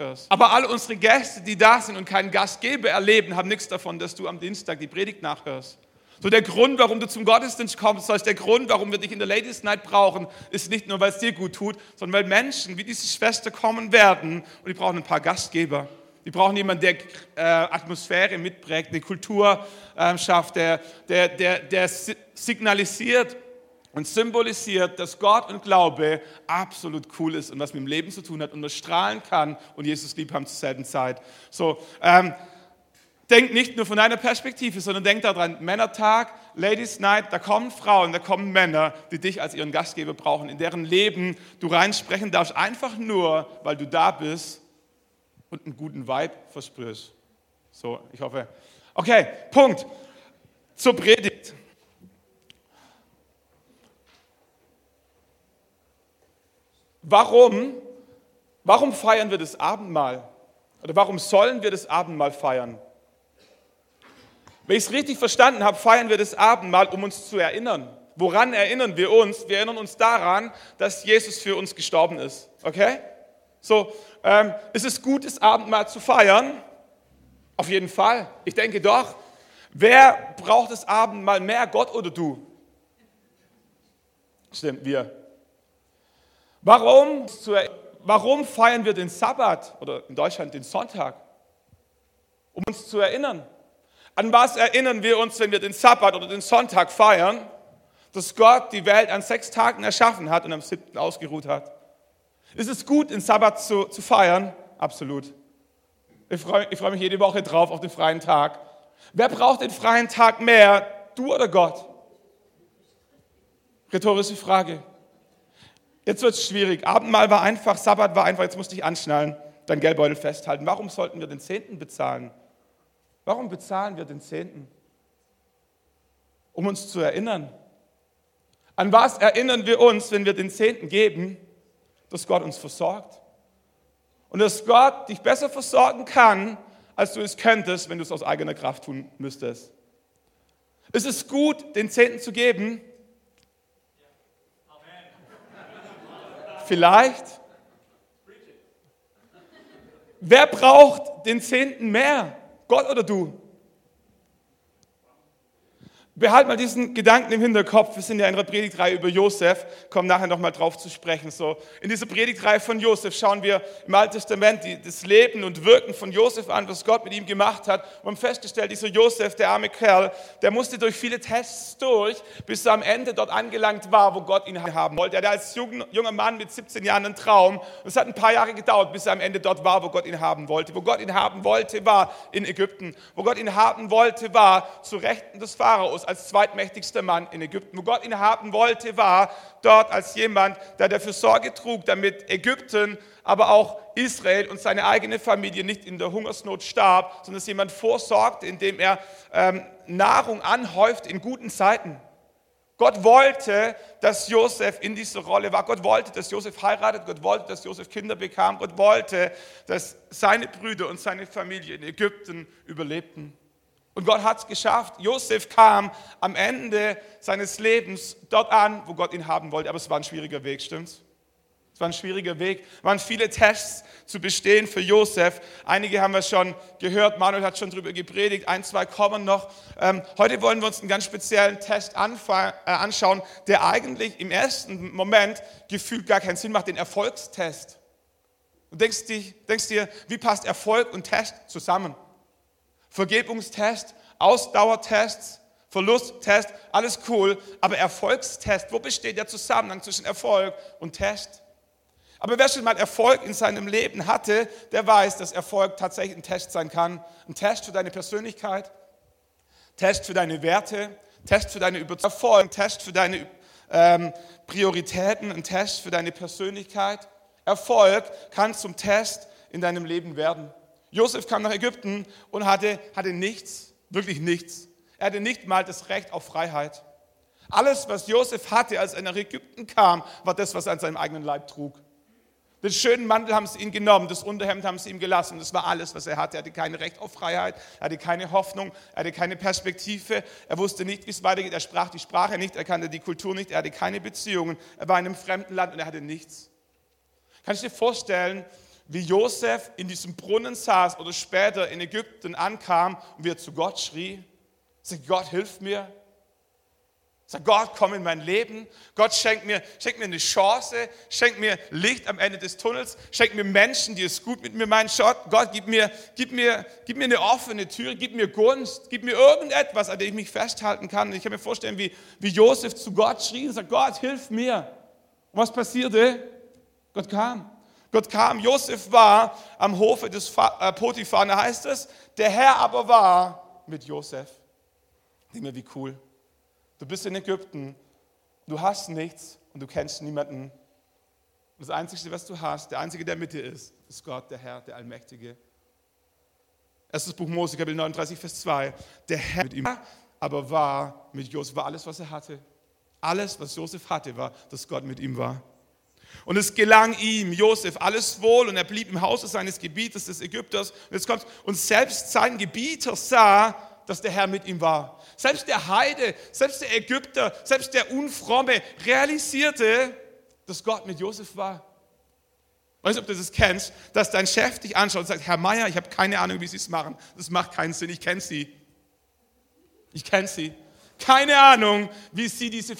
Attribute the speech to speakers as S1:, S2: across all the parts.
S1: nachhörst. Aber alle unsere Gäste, die da sind und keinen Gastgeber erleben, haben nichts davon, dass du am Dienstag die Predigt nachhörst. So der Grund, warum du zum Gottesdienst kommst, sollst der Grund, warum wir dich in der Ladies Night brauchen, ist nicht nur, weil es dir gut tut, sondern weil Menschen wie diese Schwester kommen werden und die brauchen ein paar Gastgeber. Die brauchen jemanden, der äh, Atmosphäre mitprägt, eine Kultur äh, schafft, der, der, der, der signalisiert und symbolisiert, dass Gott und Glaube absolut cool ist und was mit dem Leben zu tun hat und das strahlen kann und Jesus lieb haben zur selben Zeit. So, ähm, denk nicht nur von deiner Perspektive, sondern denk daran, Männertag, Ladies Night, da kommen Frauen, da kommen Männer, die dich als ihren Gastgeber brauchen, in deren Leben du reinsprechen darfst, einfach nur, weil du da bist und einen guten Vibe verspürst. So, ich hoffe. Okay, Punkt. Zur Predigt. Warum, warum feiern wir das Abendmahl? Oder warum sollen wir das Abendmahl feiern? Wenn ich es richtig verstanden habe, feiern wir das Abendmahl, um uns zu erinnern. Woran erinnern wir uns? Wir erinnern uns daran, dass Jesus für uns gestorben ist. Okay? So, ähm, ist es gut, das Abendmahl zu feiern? Auf jeden Fall. Ich denke doch. Wer braucht das Abendmahl mehr, Gott oder du? Stimmt, wir. Warum, warum feiern wir den Sabbat oder in Deutschland den Sonntag? Um uns zu erinnern. An was erinnern wir uns, wenn wir den Sabbat oder den Sonntag feiern? Dass Gott die Welt an sechs Tagen erschaffen hat und am siebten ausgeruht hat. Ist es gut, den Sabbat zu, zu feiern? Absolut. Ich freue, ich freue mich jede Woche drauf auf den freien Tag. Wer braucht den freien Tag mehr, du oder Gott? Rhetorische Frage. Jetzt wird es schwierig. Abendmahl war einfach, Sabbat war einfach, jetzt musste ich anschnallen, dein Geldbeutel festhalten. Warum sollten wir den Zehnten bezahlen? Warum bezahlen wir den Zehnten? Um uns zu erinnern. An was erinnern wir uns, wenn wir den Zehnten geben? dass Gott uns versorgt. Und dass Gott dich besser versorgen kann, als du es könntest, wenn du es aus eigener Kraft tun müsstest. Ist es gut, den Zehnten zu geben? Vielleicht. Wer braucht den Zehnten mehr? Gott oder du? Behalt mal diesen Gedanken im Hinterkopf. Wir sind ja in einer Predigtreihe über Josef, kommen nachher nochmal drauf zu sprechen. So, in dieser Predigtreihe von Josef schauen wir im Alten Testament die, das Leben und Wirken von Josef an, was Gott mit ihm gemacht hat. Und haben festgestellt, dieser Josef, der arme Kerl, der musste durch viele Tests durch, bis er am Ende dort angelangt war, wo Gott ihn haben wollte. Er hatte als junger Mann mit 17 Jahren einen Traum. Und es hat ein paar Jahre gedauert, bis er am Ende dort war, wo Gott ihn haben wollte. Wo Gott ihn haben wollte, war in Ägypten. Wo Gott ihn haben wollte, war zu Rechten des Pharaos als zweitmächtigster Mann in Ägypten. Wo Gott ihn haben wollte, war dort als jemand, der dafür Sorge trug, damit Ägypten, aber auch Israel und seine eigene Familie nicht in der Hungersnot starb, sondern dass jemand vorsorgte, indem er ähm, Nahrung anhäuft in guten Zeiten. Gott wollte, dass Josef in dieser Rolle war. Gott wollte, dass Josef heiratet. Gott wollte, dass Josef Kinder bekam. Gott wollte, dass seine Brüder und seine Familie in Ägypten überlebten. Und Gott hat es geschafft. Josef kam am Ende seines Lebens dort an, wo Gott ihn haben wollte. Aber es war ein schwieriger Weg, stimmt's? Es war ein schwieriger Weg. Es waren viele Tests zu bestehen für Josef. Einige haben wir schon gehört. Manuel hat schon darüber gepredigt. Ein, zwei kommen noch. Ähm, heute wollen wir uns einen ganz speziellen Test äh, anschauen, der eigentlich im ersten Moment gefühlt gar keinen Sinn macht. Den Erfolgstest. Du denkst, denkst dir, wie passt Erfolg und Test zusammen? Vergebungstest, Ausdauertests, Verlusttest, alles cool, aber Erfolgstest, wo besteht der Zusammenhang zwischen Erfolg und Test? Aber wer schon mal Erfolg in seinem Leben hatte, der weiß, dass Erfolg tatsächlich ein Test sein kann. Ein Test für deine Persönlichkeit, Test für deine Werte, Test für deine Überzeugung, ein Test für deine ähm, Prioritäten, ein Test für deine Persönlichkeit. Erfolg kann zum Test in deinem Leben werden. Josef kam nach Ägypten und hatte, hatte nichts, wirklich nichts. Er hatte nicht mal das Recht auf Freiheit. Alles, was Josef hatte, als er nach Ägypten kam, war das, was er an seinem eigenen Leib trug. Den schönen Mantel haben sie ihm genommen, das Unterhemd haben sie ihm gelassen. Das war alles, was er hatte. Er hatte kein Recht auf Freiheit, er hatte keine Hoffnung, er hatte keine Perspektive. Er wusste nicht, wie es weitergeht. Er sprach die Sprache nicht, er kannte die Kultur nicht, er hatte keine Beziehungen. Er war in einem fremden Land und er hatte nichts. Kannst du dir vorstellen, wie Josef in diesem Brunnen saß oder später in Ägypten ankam und wie er zu Gott schrie? Sagt, Gott, hilf mir. Sag Gott, komm in mein Leben. Gott schenkt mir, schenkt mir eine Chance, schenkt mir Licht am Ende des Tunnels, schenkt mir Menschen, die es gut mit mir meinen. Gott, gib mir, gib, mir, gib mir eine offene Tür, gib mir Gunst, gib mir irgendetwas, an dem ich mich festhalten kann. Ich kann mir vorstellen, wie, wie Josef zu Gott schrie und sagt, Gott, hilf mir. Und was passierte? Gott kam. Gott kam. Josef war am Hofe des äh, Potiphar, da heißt es, der Herr aber war mit Josef. Denk mir, wie cool. Du bist in Ägypten, du hast nichts und du kennst niemanden. Das Einzige, was du hast, der Einzige, der mit dir ist, ist Gott, der Herr, der Allmächtige. Erstes Buch Mose, Kapitel 39, Vers 2. Der Herr mit ihm aber war mit Josef, war alles, was er hatte. Alles, was Josef hatte, war, dass Gott mit ihm war. Und es gelang ihm, Josef, alles wohl und er blieb im Hause seines Gebieters, des Ägypters. Und jetzt kommt, und selbst sein Gebieter sah, dass der Herr mit ihm war. Selbst der Heide, selbst der Ägypter, selbst der Unfromme realisierte, dass Gott mit Josef war. Weißt du, ob du das kennst, dass dein Chef dich anschaut und sagt, Herr Meier, ich habe keine Ahnung, wie Sie es machen. Das macht keinen Sinn, ich kenne Sie. Ich kenne Sie. Keine Ahnung, wie Sie diese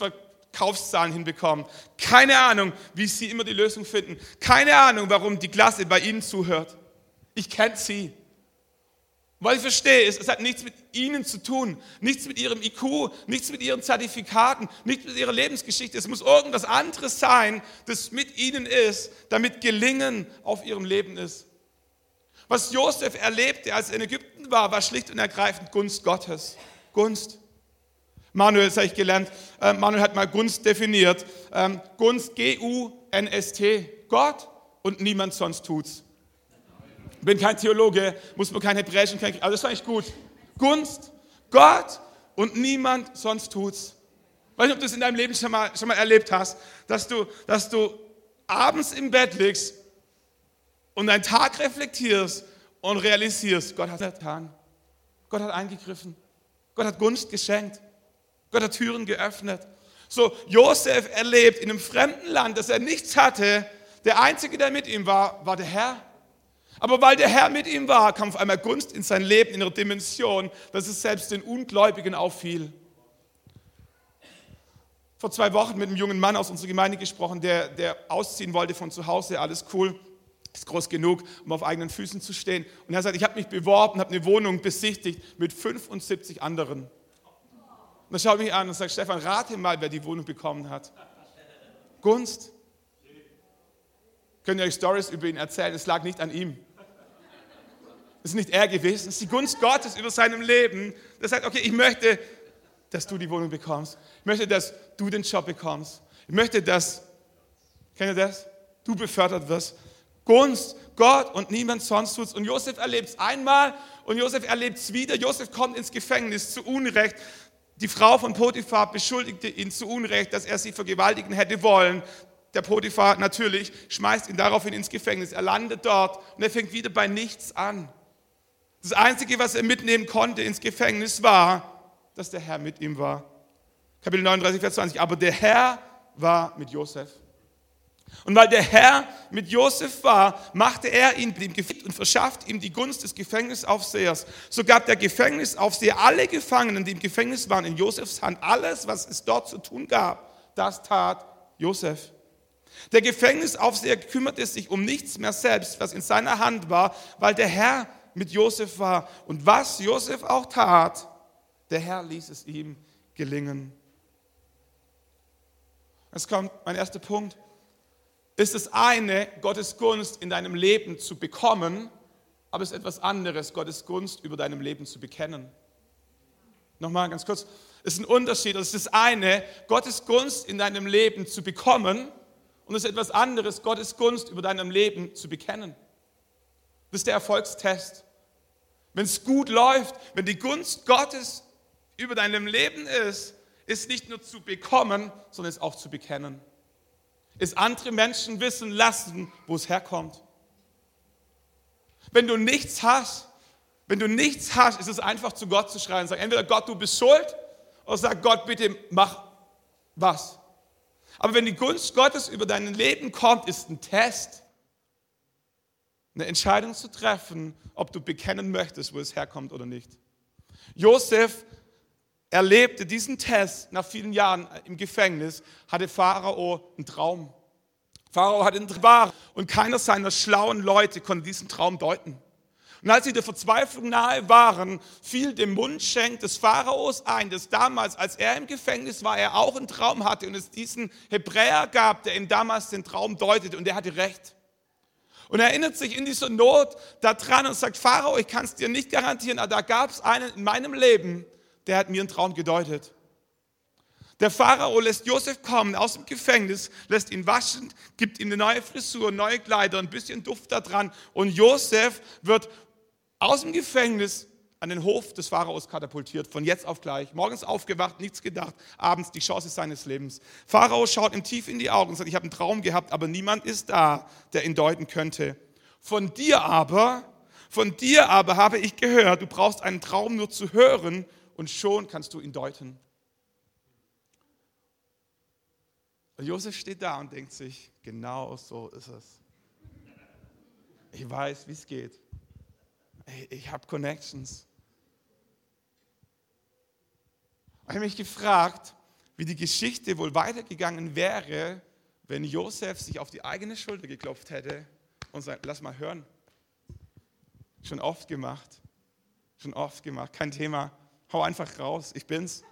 S1: Verkaufszahlen hinbekommen. Keine Ahnung, wie Sie immer die Lösung finden. Keine Ahnung, warum die Klasse bei Ihnen zuhört. Ich kenne Sie. Weil ich verstehe, es, hat nichts mit ihnen zu tun, nichts mit ihrem IQ, nichts mit ihren Zertifikaten, nichts mit ihrer Lebensgeschichte. Es muss irgendwas anderes sein, das mit ihnen ist, damit Gelingen auf ihrem Leben ist. Was Josef erlebte, als er in Ägypten war, war schlicht und ergreifend Gunst Gottes. Gunst. Manuel, habe ich gelernt, äh, Manuel hat mal Gunst definiert. Ähm, Gunst, G-U-N-S-T, Gott und niemand sonst tut's bin kein Theologe, muss mir kein Hebräisch und kein, aber das war echt gut. Gunst, Gott und niemand sonst tut's. Weiß nicht, ob du es in deinem Leben schon mal, schon mal erlebt hast, dass du, dass du abends im Bett liegst und deinen Tag reflektierst und realisierst, Gott hat getan. Gott hat eingegriffen. Gott hat Gunst geschenkt. Gott hat Türen geöffnet. So, Josef erlebt in einem fremden Land, dass er nichts hatte. Der Einzige, der mit ihm war, war der Herr. Aber weil der Herr mit ihm war, kam auf einmal Gunst in sein Leben in einer Dimension, dass es selbst den Ungläubigen auffiel. Vor zwei Wochen mit einem jungen Mann aus unserer Gemeinde gesprochen, der, der ausziehen wollte von zu Hause, alles cool, ist groß genug, um auf eigenen Füßen zu stehen. Und er sagt, ich habe mich beworben, habe eine Wohnung besichtigt mit 75 anderen. Und dann schaut mich an und sagt, Stefan, rate mal, wer die Wohnung bekommen hat. Gunst. Könnt ihr euch Stories über ihn erzählen? Es lag nicht an ihm. Es ist nicht er gewesen, es ist die Gunst Gottes über seinem Leben. Der sagt, okay, ich möchte, dass du die Wohnung bekommst. Ich möchte, dass du den Job bekommst. Ich möchte, dass, kennt ihr das? Du befördert wirst. Gunst, Gott und niemand sonst tut's. Und Josef erlebt es einmal und Josef erlebt es wieder. Josef kommt ins Gefängnis zu Unrecht. Die Frau von Potiphar beschuldigte ihn zu Unrecht, dass er sie vergewaltigen hätte wollen. Der Potiphar natürlich schmeißt ihn daraufhin ins Gefängnis. Er landet dort und er fängt wieder bei nichts an. Das Einzige, was er mitnehmen konnte ins Gefängnis, war, dass der Herr mit ihm war. Kapitel 39, Vers 20. Aber der Herr war mit Josef. Und weil der Herr mit Josef war, machte er ihn dem Gefängnis und verschafft ihm die Gunst des Gefängnisaufsehers. So gab der Gefängnisaufseher alle Gefangenen, die im Gefängnis waren, in Josefs Hand. Alles, was es dort zu tun gab, das tat Josef. Der Gefängnisaufseher kümmerte sich um nichts mehr selbst, was in seiner Hand war, weil der Herr mit Josef war. Und was Josef auch tat, der Herr ließ es ihm gelingen. Es kommt mein erster Punkt. Ist es eine, Gottes Gunst in deinem Leben zu bekommen, aber es ist etwas anderes, Gottes Gunst über deinem Leben zu bekennen. Nochmal ganz kurz. Es ist ein Unterschied. Es ist das eine, Gottes Gunst in deinem Leben zu bekommen und es ist etwas anderes, Gottes Gunst über deinem Leben zu bekennen. Das ist der Erfolgstest. Wenn es gut läuft, wenn die Gunst Gottes über deinem Leben ist, ist nicht nur zu bekommen, sondern ist auch zu bekennen. Ist andere Menschen wissen lassen, wo es herkommt. Wenn du nichts hast, wenn du nichts hast, ist es einfach zu Gott zu schreien und sagen, entweder Gott, du bist schuld, oder sag Gott, bitte mach was. Aber wenn die Gunst Gottes über dein Leben kommt, ist ein Test. eine Entscheidung zu treffen, ob du bekennen möchtest, wo es herkommt oder nicht. Josef erlebte diesen Test nach vielen Jahren im Gefängnis, hatte Pharao einen Traum. Pharao hatte einen Traum und keiner seiner schlauen Leute konnte diesen Traum deuten. Und als sie der Verzweiflung nahe waren, fiel dem Mundschenk des Pharaos ein, dass damals, als er im Gefängnis war, er auch einen Traum hatte und es diesen Hebräer gab, der ihm damals den Traum deutete und der hatte recht. Und er erinnert sich in dieser Not daran und sagt, Pharao, ich kann es dir nicht garantieren, aber da gab es einen in meinem Leben, der hat mir einen Traum gedeutet. Der Pharao lässt Josef kommen aus dem Gefängnis, lässt ihn waschen, gibt ihm eine neue Frisur, neue Kleider, ein bisschen Duft da dran. Und Josef wird aus dem Gefängnis an den Hof des Pharaos katapultiert, von jetzt auf gleich. Morgens aufgewacht, nichts gedacht, abends die Chance seines Lebens. Pharao schaut ihm tief in die Augen und sagt, ich habe einen Traum gehabt, aber niemand ist da, der ihn deuten könnte. Von dir aber, von dir aber habe ich gehört, du brauchst einen Traum nur zu hören und schon kannst du ihn deuten. Und Josef steht da und denkt sich, genau so ist es. Ich weiß, wie es geht. Ich habe Connections. Ich habe mich gefragt, wie die Geschichte wohl weitergegangen wäre, wenn Josef sich auf die eigene Schulter geklopft hätte und sagt, lass mal hören. Schon oft gemacht. Schon oft gemacht. Kein Thema. Hau einfach raus. Ich bin's.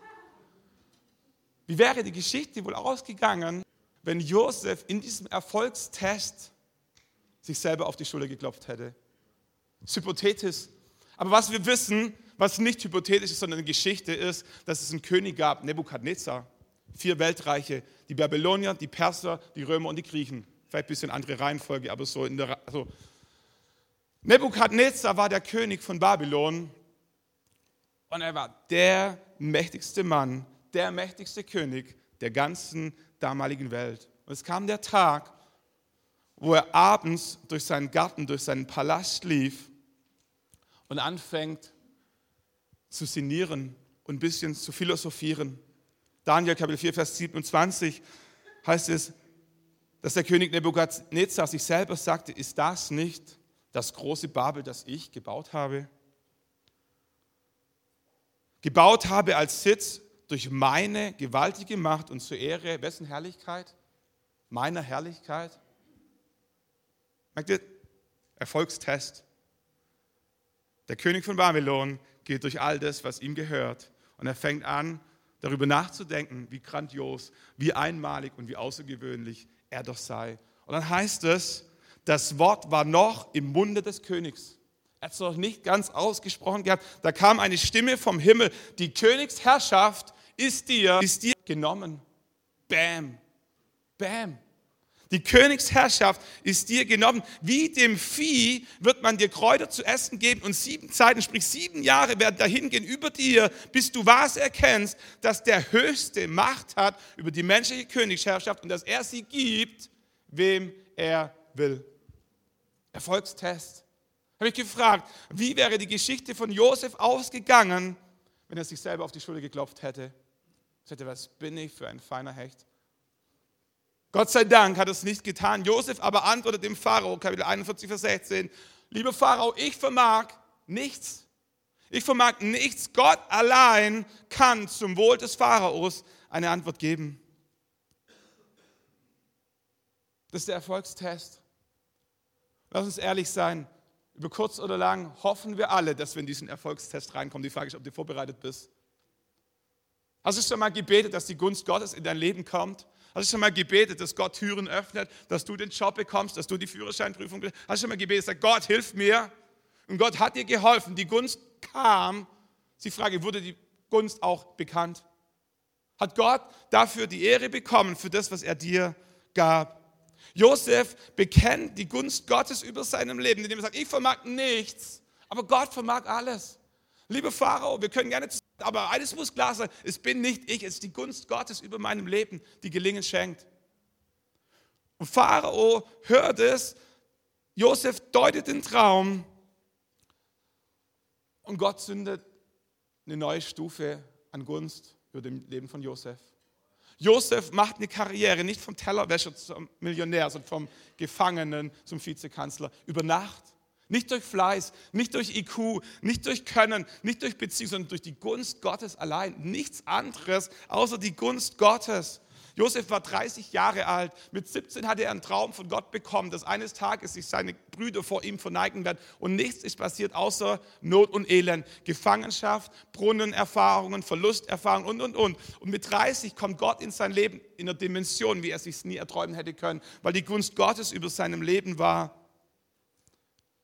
S1: Wie wäre die Geschichte wohl ausgegangen, wenn Josef in diesem Erfolgstest sich selber auf die Schulter geklopft hätte? Hypothetisch. Aber was wir wissen, was nicht hypothetisch ist, sondern eine Geschichte ist, dass es einen König gab, Nebukadnezar. Vier Weltreiche, die Babylonier, die Perser, die Römer und die Griechen. Vielleicht ein bisschen andere Reihenfolge, aber so in der. Also Nebukadnezar war der König von Babylon und er war der mächtigste Mann, der mächtigste König der ganzen damaligen Welt. Und es kam der Tag, wo er abends durch seinen Garten, durch seinen Palast lief und anfängt zu sinnieren und ein bisschen zu philosophieren. Daniel Kapitel 4, Vers 27 heißt es, dass der König Nebukadnezar sich selber sagte, ist das nicht das große Babel, das ich gebaut habe? Gebaut habe als Sitz durch meine gewaltige Macht und zur Ehre wessen Herrlichkeit? Meiner Herrlichkeit. Merkt ihr? Erfolgstest. Der König von Babylon geht durch all das, was ihm gehört. Und er fängt an, darüber nachzudenken, wie grandios, wie einmalig und wie außergewöhnlich er doch sei. Und dann heißt es, das Wort war noch im Munde des Königs. Er hat es noch nicht ganz ausgesprochen gehabt. Da kam eine Stimme vom Himmel. Die Königsherrschaft ist dir, ist dir genommen. Bam. Bam. Die Königsherrschaft ist dir genommen. Wie dem Vieh wird man dir Kräuter zu essen geben und sieben Zeiten, sprich sieben Jahre werden dahin gehen über dir, bis du was erkennst, dass der Höchste Macht hat über die menschliche Königsherrschaft und dass er sie gibt, wem er will. Erfolgstest. Habe ich gefragt, wie wäre die Geschichte von Josef ausgegangen, wenn er sich selber auf die Schulter geklopft hätte? Sagte, was bin ich für ein feiner Hecht? Gott sei Dank hat es nicht getan. Josef aber antwortet dem Pharao, Kapitel 41, Vers 16, lieber Pharao, ich vermag nichts. Ich vermag nichts. Gott allein kann zum Wohl des Pharaos eine Antwort geben. Das ist der Erfolgstest. Lass uns ehrlich sein. Über kurz oder lang hoffen wir alle, dass wir in diesen Erfolgstest reinkommen. Die Frage ist, ob du vorbereitet bist. Hast du schon mal gebetet, dass die Gunst Gottes in dein Leben kommt? Hast du schon mal gebetet, dass Gott Türen öffnet, dass du den Job bekommst, dass du die Führerscheinprüfung bekommst? Hast du schon mal gebetet, sag Gott, hilf mir? Und Gott hat dir geholfen, die Gunst kam. Die Frage, wurde die Gunst auch bekannt? Hat Gott dafür die Ehre bekommen, für das, was er dir gab? Josef bekennt die Gunst Gottes über seinem Leben, indem er sagt, ich vermag nichts, aber Gott vermag alles. Liebe Pharao, wir können gerne aber eines muss klar sein, es bin nicht ich, es ist die Gunst Gottes über meinem Leben, die Gelingen schenkt. Und Pharao hört es, Josef deutet den Traum und Gott zündet eine neue Stufe an Gunst über dem Leben von Josef. Josef macht eine Karriere nicht vom Tellerwäscher zum Millionär, sondern vom Gefangenen zum Vizekanzler über Nacht. Nicht durch Fleiß, nicht durch IQ, nicht durch Können, nicht durch Beziehung, sondern durch die Gunst Gottes allein. Nichts anderes außer die Gunst Gottes. Josef war 30 Jahre alt. Mit 17 hatte er einen Traum von Gott bekommen, dass eines Tages sich seine Brüder vor ihm verneigen werden. Und nichts ist passiert außer Not und Elend. Gefangenschaft, Brunnenerfahrungen, Verlusterfahrungen und, und, und. Und mit 30 kommt Gott in sein Leben in einer Dimension, wie er sich nie erträumen hätte können, weil die Gunst Gottes über seinem Leben war.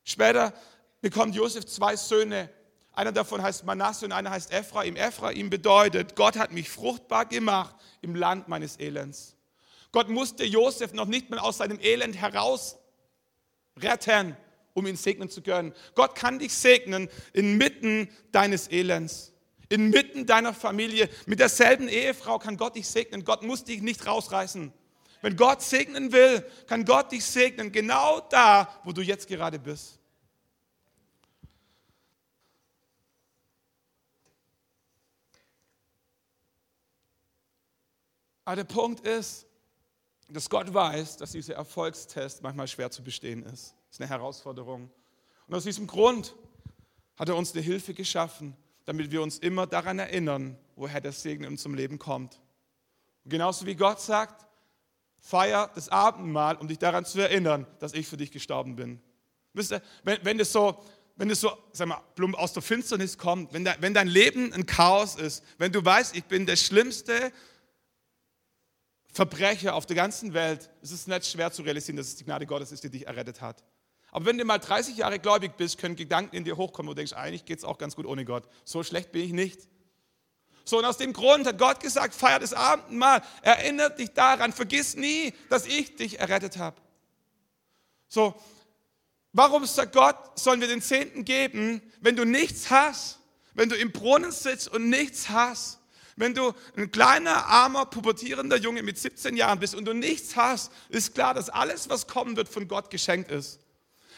S1: Später bekommt Josef zwei Söhne. Einer davon heißt Manasse und einer heißt Ephraim. Ephraim bedeutet, Gott hat mich fruchtbar gemacht im Land meines Elends. Gott musste Josef noch nicht mal aus seinem Elend heraus retten, um ihn segnen zu können. Gott kann dich segnen inmitten deines Elends, inmitten deiner Familie. Mit derselben Ehefrau kann Gott dich segnen. Gott muss dich nicht rausreißen. Wenn Gott segnen will, kann Gott dich segnen, genau da, wo du jetzt gerade bist. Aber der Punkt ist, dass Gott weiß, dass dieser Erfolgstest manchmal schwer zu bestehen ist. Das ist eine Herausforderung. Und aus diesem Grund hat er uns eine Hilfe geschaffen, damit wir uns immer daran erinnern, woher der Segen in unserem Leben kommt. Und genauso wie Gott sagt, feier das Abendmahl, um dich daran zu erinnern, dass ich für dich gestorben bin. Wisst ihr, wenn, wenn das so, wenn das so, sag mal, plump aus der Finsternis kommt, wenn, de, wenn dein Leben ein Chaos ist, wenn du weißt, ich bin der Schlimmste, Verbrecher auf der ganzen Welt, ist es nicht schwer zu realisieren, dass es die Gnade Gottes ist, die dich errettet hat. Aber wenn du mal 30 Jahre gläubig bist, können Gedanken in dir hochkommen, du denkst, eigentlich geht es auch ganz gut ohne Gott. So schlecht bin ich nicht. So, und aus dem Grund hat Gott gesagt, feier das Abendmahl, erinnert dich daran, vergiss nie, dass ich dich errettet habe. So, warum sagt Gott, sollen wir den Zehnten geben, wenn du nichts hast, wenn du im Brunnen sitzt und nichts hast? Wenn du ein kleiner, armer, pubertierender Junge mit 17 Jahren bist und du nichts hast, ist klar, dass alles, was kommen wird, von Gott geschenkt ist.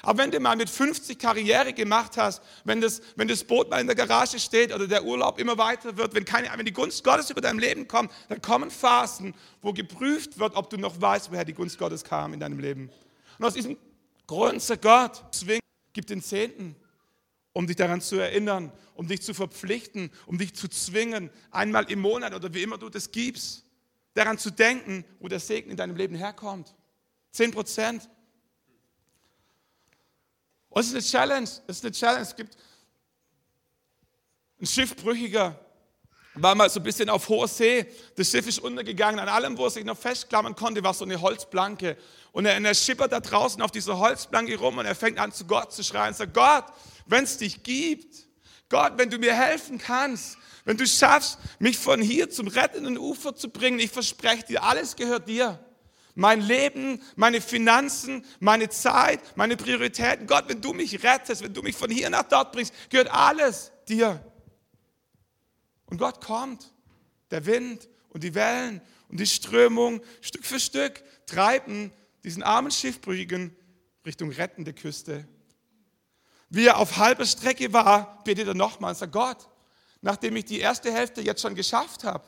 S1: Aber wenn du mal mit 50 Karriere gemacht hast, wenn das, wenn das Boot mal in der Garage steht oder der Urlaub immer weiter wird, wenn, keine, wenn die Gunst Gottes über dein Leben kommt, dann kommen Phasen, wo geprüft wird, ob du noch weißt, woher die Gunst Gottes kam in deinem Leben. Und aus diesem Grund sagt Gott, deswegen gib den Zehnten um dich daran zu erinnern, um dich zu verpflichten, um dich zu zwingen, einmal im Monat oder wie immer du das gibst, daran zu denken, wo der Segen in deinem Leben herkommt. Zehn Prozent. Und es ist eine Challenge. Es ist eine Challenge. Es gibt ein Schiffbrüchiger, war mal so ein bisschen auf hoher See. Das Schiff ist untergegangen. An allem, wo er sich noch festklammern konnte, war so eine Holzplanke. Und er, er schippert da draußen auf dieser Holzplanke rum und er fängt an zu Gott zu schreien und sagt, Gott, wenn es dich gibt. Gott, wenn du mir helfen kannst, wenn du schaffst, mich von hier zum rettenden Ufer zu bringen, ich verspreche dir, alles gehört dir. Mein Leben, meine Finanzen, meine Zeit, meine Prioritäten. Gott, wenn du mich rettest, wenn du mich von hier nach dort bringst, gehört alles dir. Und Gott kommt. Der Wind und die Wellen und die Strömung Stück für Stück treiben diesen armen Schiffbrüchigen Richtung rettende Küste wie er auf halber Strecke war, betet er nochmal und sagt, Gott, nachdem ich die erste Hälfte jetzt schon geschafft habe,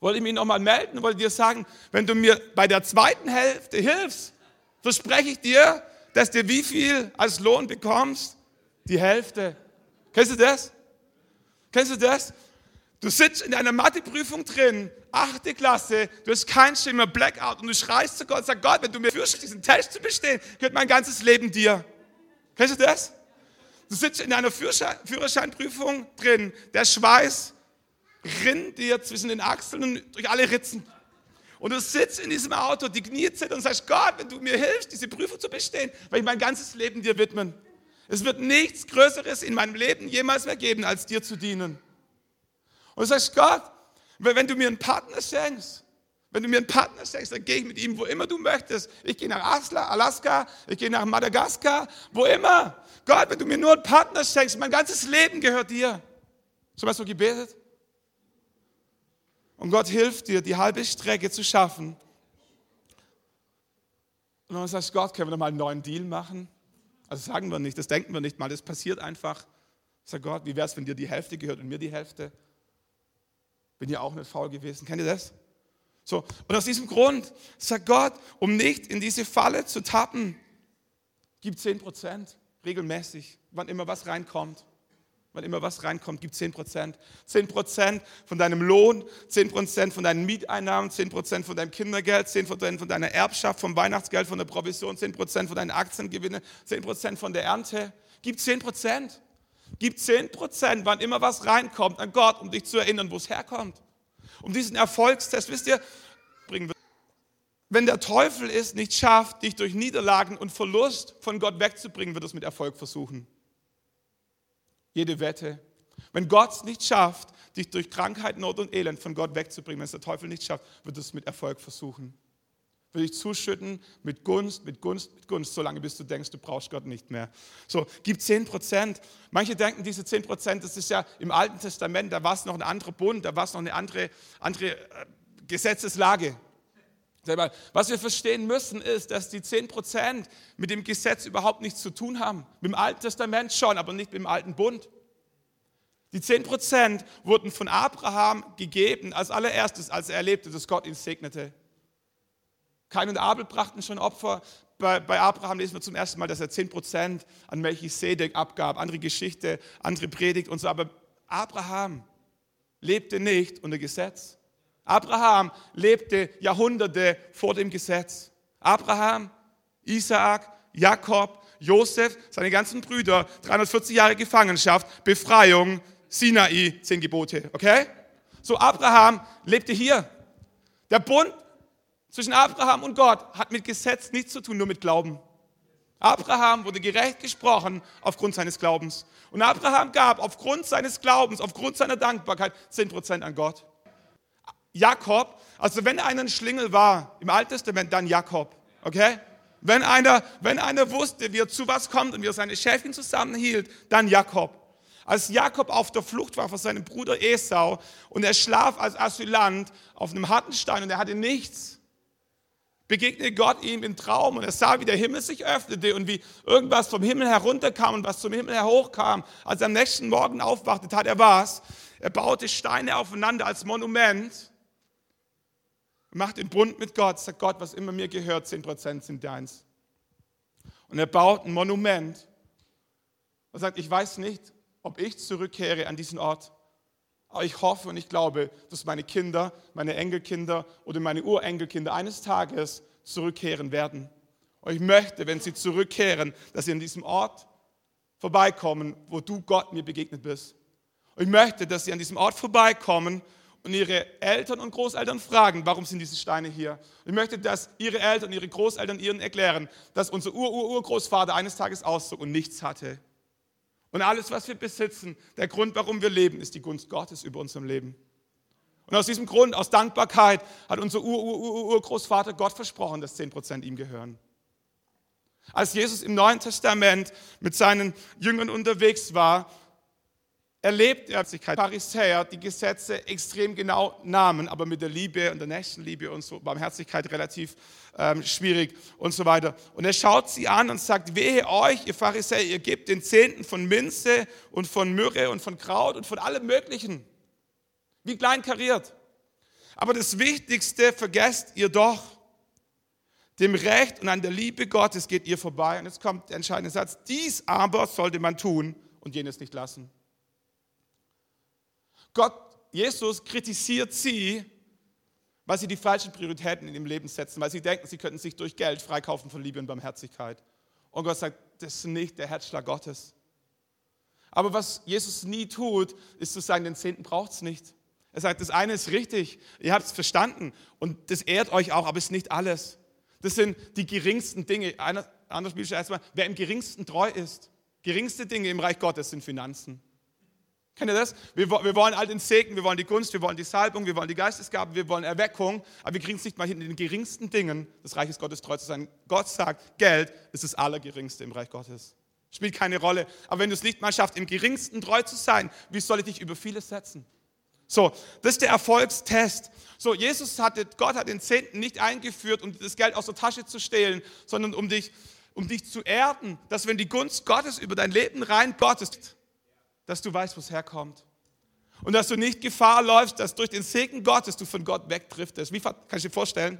S1: wollte ich mich nochmal melden, wollte dir sagen, wenn du mir bei der zweiten Hälfte hilfst, verspreche ich dir, dass du wie viel als Lohn bekommst? Die Hälfte. Kennst du das? Kennst du das? Du sitzt in einer Matheprüfung drin, achte Klasse, du hast keinen Schimmer, Blackout und du schreist zu Gott und sagst, Gott, wenn du mir führst, diesen Test zu bestehen, gehört mein ganzes Leben dir. Kennst du das? Du sitzt in einer Führerscheinprüfung drin, der Schweiß rinnt dir zwischen den Achseln und durch alle Ritzen. Und du sitzt in diesem Auto, die Knie zittern und sagst, Gott, wenn du mir hilfst, diese Prüfung zu bestehen, werde ich mein ganzes Leben dir widmen. Es wird nichts Größeres in meinem Leben jemals mehr geben, als dir zu dienen. Und du sagst, Gott, wenn du mir einen Partner schenkst, wenn du mir einen Partner schenkst, dann gehe ich mit ihm, wo immer du möchtest. Ich gehe nach Alaska, ich gehe nach Madagaskar, wo immer. Gott, wenn du mir nur einen Partner schenkst, mein ganzes Leben gehört dir. So hast du gebetet? Und Gott hilft dir, die halbe Strecke zu schaffen. Und dann sagst du, Gott, können wir noch mal einen neuen Deal machen? Also sagen wir nicht, das denken wir nicht mal, das passiert einfach. Sag Gott, wie wäre es, wenn dir die Hälfte gehört und mir die Hälfte? Bin ja auch nicht faul gewesen. Kennt ihr das? So, und aus diesem Grund sagt Gott, um nicht in diese Falle zu tappen, gib 10 Prozent regelmäßig, wann immer was reinkommt. Wann immer was reinkommt, gib 10 Prozent. 10 Prozent von deinem Lohn, 10 Prozent von deinen Mieteinnahmen, 10 Prozent von deinem Kindergeld, 10 Prozent von deiner Erbschaft, vom Weihnachtsgeld, von der Provision, 10 Prozent von deinen Aktiengewinnen, 10 Prozent von der Ernte. Gib 10 Prozent. Gib 10 Prozent, wann immer was reinkommt, an Gott, um dich zu erinnern, wo es herkommt. Um diesen Erfolgstest, wisst ihr, bringen wir. Wenn der Teufel es nicht schafft, dich durch Niederlagen und Verlust von Gott wegzubringen, wird es mit Erfolg versuchen. Jede Wette. Wenn Gott es nicht schafft, dich durch Krankheit, Not und Elend von Gott wegzubringen, wenn es der Teufel nicht schafft, wird es mit Erfolg versuchen. Will ich zuschütten mit Gunst, mit Gunst, mit Gunst, solange bis du denkst, du brauchst Gott nicht mehr. So, gib 10 Prozent. Manche denken, diese 10 Prozent, das ist ja im Alten Testament, da war es noch ein anderer Bund, da war es noch eine andere, andere äh, Gesetzeslage. Was wir verstehen müssen, ist, dass die 10 Prozent mit dem Gesetz überhaupt nichts zu tun haben. Mit dem Alten Testament schon, aber nicht mit dem Alten Bund. Die 10 Prozent wurden von Abraham gegeben als allererstes, als er erlebte, dass Gott ihn segnete. Kain und Abel brachten schon Opfer. Bei, bei Abraham lesen wir zum ersten Mal, dass er 10 Prozent an Melchisedek abgab. Andere Geschichte, andere Predigt und so. Aber Abraham lebte nicht unter Gesetz. Abraham lebte Jahrhunderte vor dem Gesetz. Abraham, Isaak, Jakob, Josef, seine ganzen Brüder, 340 Jahre Gefangenschaft, Befreiung, Sinai, zehn Gebote. Okay? So, Abraham lebte hier. Der Bund zwischen Abraham und Gott hat mit Gesetz nichts zu tun, nur mit Glauben. Abraham wurde gerecht gesprochen aufgrund seines Glaubens. Und Abraham gab aufgrund seines Glaubens, aufgrund seiner Dankbarkeit 10% an Gott. Jakob, also wenn einer ein Schlingel war im Alten Testament, dann Jakob, okay? Wenn einer, wenn einer wusste, wie er zu was kommt und wie er seine Schäfchen zusammenhielt, dann Jakob. Als Jakob auf der Flucht war vor seinem Bruder Esau und er schlaf als Asylant auf einem harten Stein und er hatte nichts, begegnete Gott ihm im Traum und er sah, wie der Himmel sich öffnete und wie irgendwas vom Himmel herunterkam und was zum Himmel hochkam. Als er am nächsten Morgen aufwachte, tat er was? Er baute Steine aufeinander als Monument macht den Bund mit Gott, sagt Gott, was immer mir gehört, 10% sind deins. Und er baut ein Monument und sagt, ich weiß nicht, ob ich zurückkehre an diesen Ort, aber ich hoffe und ich glaube, dass meine Kinder, meine Enkelkinder oder meine Urenkelkinder eines Tages zurückkehren werden. Und ich möchte, wenn sie zurückkehren, dass sie an diesem Ort vorbeikommen, wo du Gott mir begegnet bist. Und ich möchte, dass sie an diesem Ort vorbeikommen und ihre Eltern und Großeltern fragen, warum sind diese Steine hier? Ich möchte, dass ihre Eltern und ihre Großeltern ihren erklären, dass unser Ur-Ur-Urgroßvater eines Tages auszog und nichts hatte. Und alles, was wir besitzen, der Grund, warum wir leben, ist die Gunst Gottes über unserem Leben. Und aus diesem Grund, aus Dankbarkeit, hat unser Ur-Ur-Urgroßvater Gott versprochen, dass 10% ihm gehören. Als Jesus im Neuen Testament mit seinen Jüngern unterwegs war, erlebt er sich Pharisäer, die Gesetze extrem genau nahmen, aber mit der Liebe und der Nächstenliebe und so Barmherzigkeit relativ ähm, schwierig und so weiter. Und er schaut sie an und sagt, wehe euch, ihr Pharisäer, ihr gebt den Zehnten von Minze und von Myrrhe und von Kraut und von allem Möglichen. Wie kleinkariert. Aber das Wichtigste vergesst ihr doch. Dem Recht und an der Liebe Gottes geht ihr vorbei. Und jetzt kommt der entscheidende Satz. Dies aber sollte man tun und jenes nicht lassen. Gott, Jesus kritisiert sie, weil sie die falschen Prioritäten in ihrem Leben setzen, weil sie denken, sie könnten sich durch Geld freikaufen von Liebe und Barmherzigkeit. Und Gott sagt, das ist nicht der Herzschlag Gottes. Aber was Jesus nie tut, ist zu sagen, den Zehnten braucht es nicht. Er sagt, das eine ist richtig, ihr habt es verstanden und das ehrt euch auch, aber es ist nicht alles. Das sind die geringsten Dinge. Ein anderes Spiel erstmal, wer im geringsten treu ist. Geringste Dinge im Reich Gottes sind Finanzen. Kennt ihr das? Wir, wir, wollen all den Segen, wir wollen die Gunst, wir wollen die Salbung, wir wollen die Geistesgaben, wir wollen Erweckung, aber wir kriegen es nicht mal hin, in den geringsten Dingen des Reiches Gottes treu zu sein. Gott sagt, Geld ist das Allergeringste im Reich Gottes. Spielt keine Rolle. Aber wenn du es nicht mal schaffst, im geringsten treu zu sein, wie soll ich dich über vieles setzen? So, das ist der Erfolgstest. So, Jesus hatte, Gott hat den Zehnten nicht eingeführt, um das Geld aus der Tasche zu stehlen, sondern um dich, um dich zu erden, dass wenn die Gunst Gottes über dein Leben rein Gottes dass du weißt, wo es herkommt. Und dass du nicht Gefahr läufst, dass durch den Segen Gottes du von Gott wegdriftest. Wie kannst du dir vorstellen?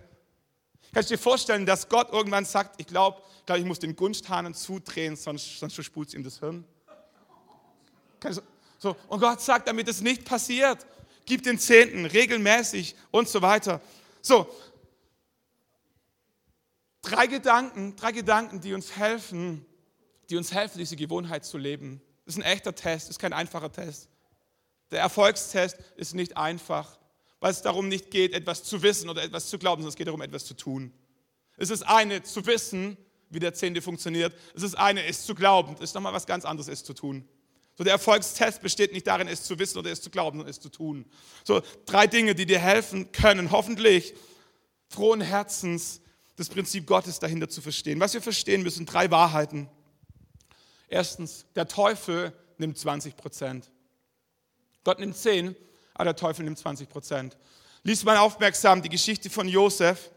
S1: Kannst du dir vorstellen, dass Gott irgendwann sagt, ich glaube, glaub, ich muss den Gunsthanen zudrehen, sonst, sonst verspult ihm das Hirn? So, und Gott sagt, damit es nicht passiert, gib den Zehnten regelmäßig und so weiter. So, drei Gedanken, drei Gedanken, die uns helfen, die uns helfen, diese Gewohnheit zu leben. Das ist ein echter Test, ist kein einfacher Test. Der Erfolgstest ist nicht einfach, weil es darum nicht geht, etwas zu wissen oder etwas zu glauben, sondern es geht darum, etwas zu tun. Es ist eine, zu wissen, wie der Zehnte funktioniert. Es ist eine, es zu glauben. Es ist nochmal was ganz anderes, es zu tun. So, der Erfolgstest besteht nicht darin, es zu wissen oder es zu glauben, sondern es zu tun. So, drei Dinge, die dir helfen können, hoffentlich frohen Herzens das Prinzip Gottes dahinter zu verstehen. Was wir verstehen müssen, drei Wahrheiten. Erstens, der Teufel nimmt 20 Prozent. Gott nimmt 10, aber der Teufel nimmt 20 Prozent. Lies mal aufmerksam die Geschichte von Josef,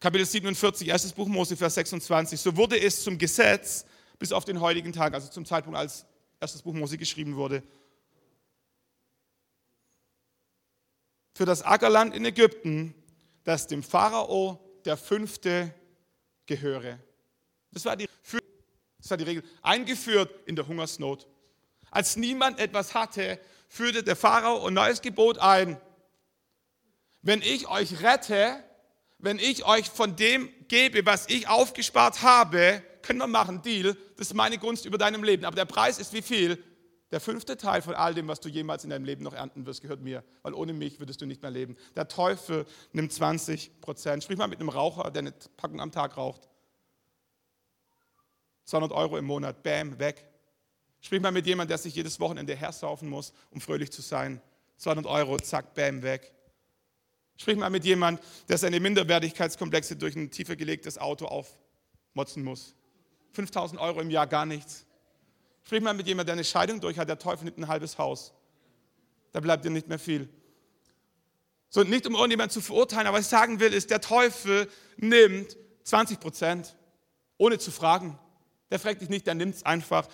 S1: Kapitel 47, erstes Buch Mose, Vers 26. So wurde es zum Gesetz bis auf den heutigen Tag, also zum Zeitpunkt, als erstes Buch Mose geschrieben wurde. Für das Ackerland in Ägypten, das dem Pharao der Fünfte gehöre. Das war die, das war die Regel. Eingeführt in der Hungersnot. Als niemand etwas hatte, führte der Pharao ein neues Gebot ein. Wenn ich euch rette, wenn ich euch von dem gebe, was ich aufgespart habe, können wir machen, Deal, das ist meine Gunst über deinem Leben. Aber der Preis ist wie viel? Der fünfte Teil von all dem, was du jemals in deinem Leben noch ernten wirst, gehört mir, weil ohne mich würdest du nicht mehr leben. Der Teufel nimmt 20 Prozent. Sprich mal mit einem Raucher, der eine Packung am Tag raucht. 200 Euro im Monat, bam, weg. Sprich mal mit jemandem, der sich jedes Wochenende hersaufen muss, um fröhlich zu sein. 200 Euro, zack, bam, weg. Sprich mal mit jemandem, der seine Minderwertigkeitskomplexe durch ein tiefer gelegtes Auto aufmotzen muss. 5000 Euro im Jahr gar nichts. Sprich mal mit jemandem, der eine Scheidung durch hat, der Teufel nimmt ein halbes Haus. Da bleibt dir nicht mehr viel. So, nicht um irgendjemanden zu verurteilen, aber was ich sagen will, ist, der Teufel nimmt 20 Prozent, ohne zu fragen. Der fragt dich nicht, der nimmt es einfach.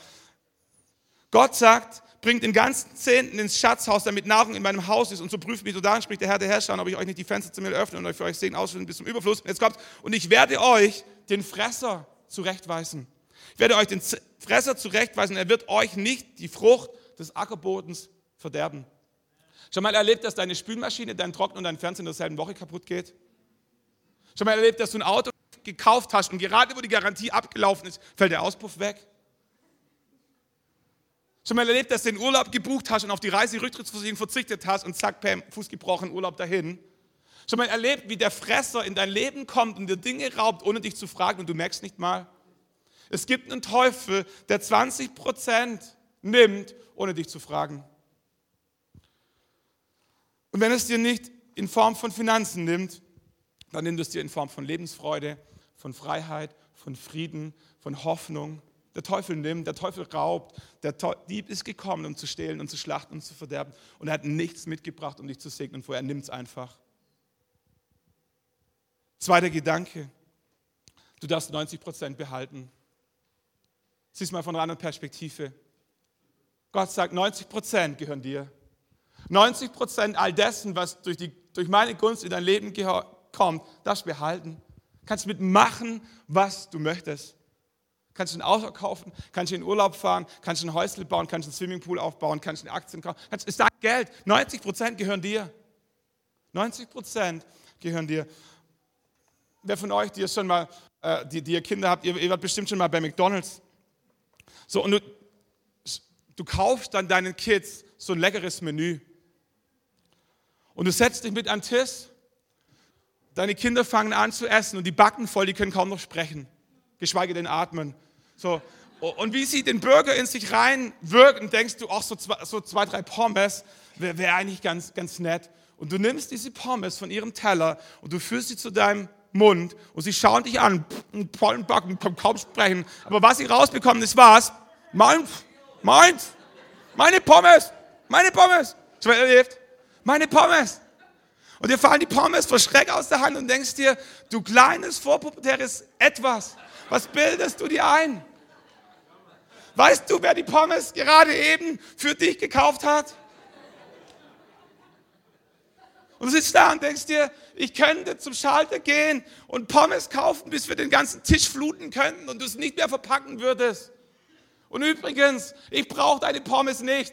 S1: Gott sagt, bringt den ganzen Zehnten ins Schatzhaus, damit Nahrung in meinem Haus ist. Und so prüft mich so daran, spricht der Herr der Herrscher, ob ich euch nicht die Fenster zu mir öffne und euch für euch Segen ausschütten bis zum Überfluss. Jetzt kommt, und ich werde euch den Fresser zurechtweisen. Ich werde euch den Fresser zurechtweisen. Er wird euch nicht die Frucht des Ackerbodens verderben. Schon mal erlebt, dass deine Spülmaschine, dein Trockner und dein Fernseher in derselben Woche kaputt geht? Schon mal erlebt, dass du ein Auto gekauft hast und gerade wo die Garantie abgelaufen ist, fällt der Auspuff weg? Schon mal erlebt, dass du den Urlaub gebucht hast und auf die Reiserücktrittsversicherung verzichtet hast und zack, Pam, Fuß gebrochen, Urlaub dahin? Schon mal erlebt, wie der Fresser in dein Leben kommt und dir Dinge raubt, ohne dich zu fragen und du merkst nicht mal? Es gibt einen Teufel, der 20 Prozent nimmt, ohne dich zu fragen. Und wenn es dir nicht in Form von Finanzen nimmt, dann nimmt es dir in Form von Lebensfreude, von Freiheit, von Frieden, von Hoffnung. Der Teufel nimmt, der Teufel raubt, der Dieb ist gekommen, um zu stehlen und zu schlachten und zu verderben. Und er hat nichts mitgebracht, um dich zu segnen, vorher nimmt es einfach. Zweiter Gedanke, du darfst 90 Prozent behalten. Siehst mal von einer anderen Perspektive. Gott sagt, 90 Prozent gehören dir. 90 Prozent all dessen, was durch, die, durch meine Gunst in dein Leben kommt, darfst behalten. Kannst mitmachen, was du möchtest. Kannst du ein Auto kaufen, kannst du in Urlaub fahren, kannst du ein Häusle bauen, kannst du einen Swimmingpool aufbauen, kannst du Aktien kaufen. Kannst, ist dein Geld. 90 Prozent gehören dir. 90 Prozent gehören dir. Wer von euch, die ihr schon mal, äh, die, die ihr Kinder habt, ihr, ihr wart bestimmt schon mal bei McDonalds so, und du, du kaufst dann deinen Kids so ein leckeres Menü. Und du setzt dich mit an den Tisch, deine Kinder fangen an zu essen und die Backen voll, die können kaum noch sprechen, geschweige denn atmen. So, und wie sie den Burger in sich reinwirken, denkst du, ach, so zwei, so zwei drei Pommes wäre wär eigentlich ganz, ganz nett. Und du nimmst diese Pommes von ihrem Teller und du führst sie zu deinem Mund und sie schauen dich an, vollen Backen, kaum sprechen. Aber was sie rausbekommen, ist was? Meins, meins, meine Pommes, meine Pommes. Mal erlebt? Meine Pommes. Und dir fallen die Pommes vor Schreck aus der Hand und denkst dir, du kleines, vorpubertäres Etwas, was bildest du dir ein? Weißt du, wer die Pommes gerade eben für dich gekauft hat? Und du sitzt da und denkst dir, ich könnte zum Schalter gehen und Pommes kaufen, bis wir den ganzen Tisch fluten könnten und du es nicht mehr verpacken würdest. Und übrigens, ich brauche deine Pommes nicht.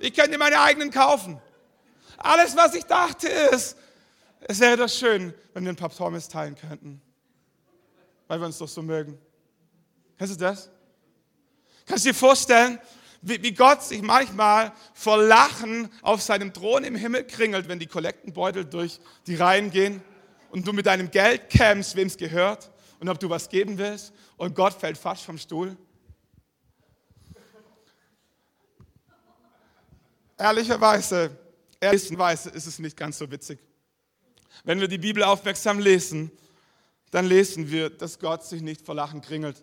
S1: Ich könnte meine eigenen kaufen. Alles, was ich dachte, ist, es wäre doch schön, wenn wir ein paar Pommes teilen könnten. Weil wir uns doch so mögen. Kennst du das? Kannst du dir vorstellen, wie, Gott sich manchmal vor Lachen auf seinem Thron im Himmel kringelt, wenn die Kollektenbeutel durch die Reihen gehen und du mit deinem Geld kämpfst, wem es gehört und ob du was geben willst und Gott fällt fast vom Stuhl? Ehrlicherweise, ehrlicherweise ist es nicht ganz so witzig. Wenn wir die Bibel aufmerksam lesen, dann lesen wir, dass Gott sich nicht vor Lachen kringelt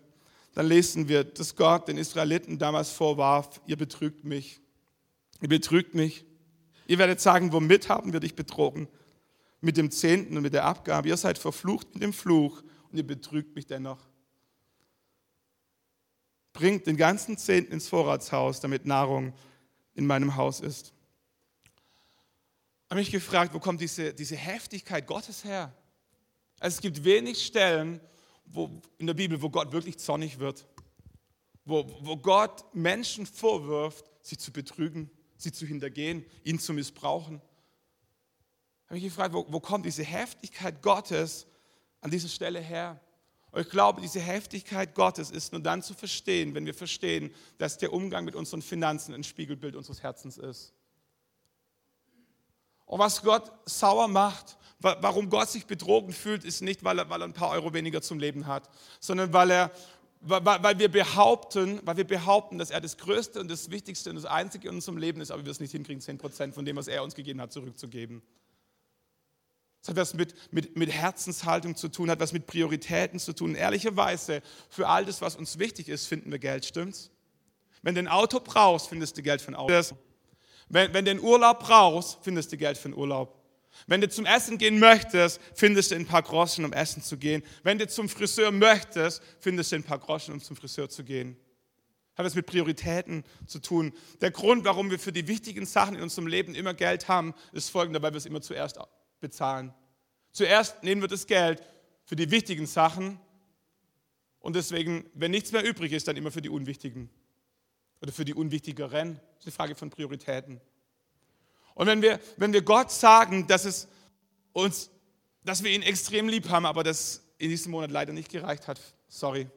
S1: dann lesen wir, dass Gott den Israeliten damals vorwarf, ihr betrügt mich. Ihr betrügt mich. Ihr werdet sagen, womit haben wir dich betrogen? Mit dem Zehnten und mit der Abgabe. Ihr seid verflucht mit dem Fluch und ihr betrügt mich dennoch. Bringt den ganzen Zehnten ins Vorratshaus, damit Nahrung in meinem Haus ist. Ich habe mich gefragt, wo kommt diese, diese Heftigkeit Gottes her? Also es gibt wenig Stellen, wo, in der Bibel, wo Gott wirklich zornig wird, wo, wo Gott Menschen vorwirft, sie zu betrügen, sie zu hintergehen, ihn zu missbrauchen. Ich habe mich gefragt, wo, wo kommt diese Heftigkeit Gottes an dieser Stelle her? Und ich glaube, diese Heftigkeit Gottes ist nur dann zu verstehen, wenn wir verstehen, dass der Umgang mit unseren Finanzen ein Spiegelbild unseres Herzens ist. Und was Gott sauer macht Warum Gott sich betrogen fühlt, ist nicht, weil er, weil er ein paar Euro weniger zum Leben hat, sondern weil, er, weil, wir behaupten, weil wir behaupten, dass er das Größte und das Wichtigste und das Einzige in unserem Leben ist, aber wir es nicht hinkriegen, 10% von dem, was er uns gegeben hat, zurückzugeben. Das hat was mit, mit, mit Herzenshaltung zu tun, hat was mit Prioritäten zu tun. Ehrlicherweise, für all das, was uns wichtig ist, finden wir Geld, stimmt's? Wenn du ein Auto brauchst, findest du Geld für ein Auto. Wenn, wenn du einen Urlaub brauchst, findest du Geld für einen Urlaub. Wenn du zum Essen gehen möchtest, findest du ein paar Groschen, um essen zu gehen. Wenn du zum Friseur möchtest, findest du ein paar Groschen, um zum Friseur zu gehen. Hat es mit Prioritäten zu tun. Der Grund, warum wir für die wichtigen Sachen in unserem Leben immer Geld haben, ist folgender, weil wir es immer zuerst bezahlen. Zuerst nehmen wir das Geld für die wichtigen Sachen und deswegen, wenn nichts mehr übrig ist, dann immer für die unwichtigen oder für die unwichtigeren. Das ist eine Frage von Prioritäten. Und wenn wir, wenn wir Gott sagen, dass, es uns, dass wir ihn extrem lieb haben, aber das in diesem Monat leider nicht gereicht hat, sorry,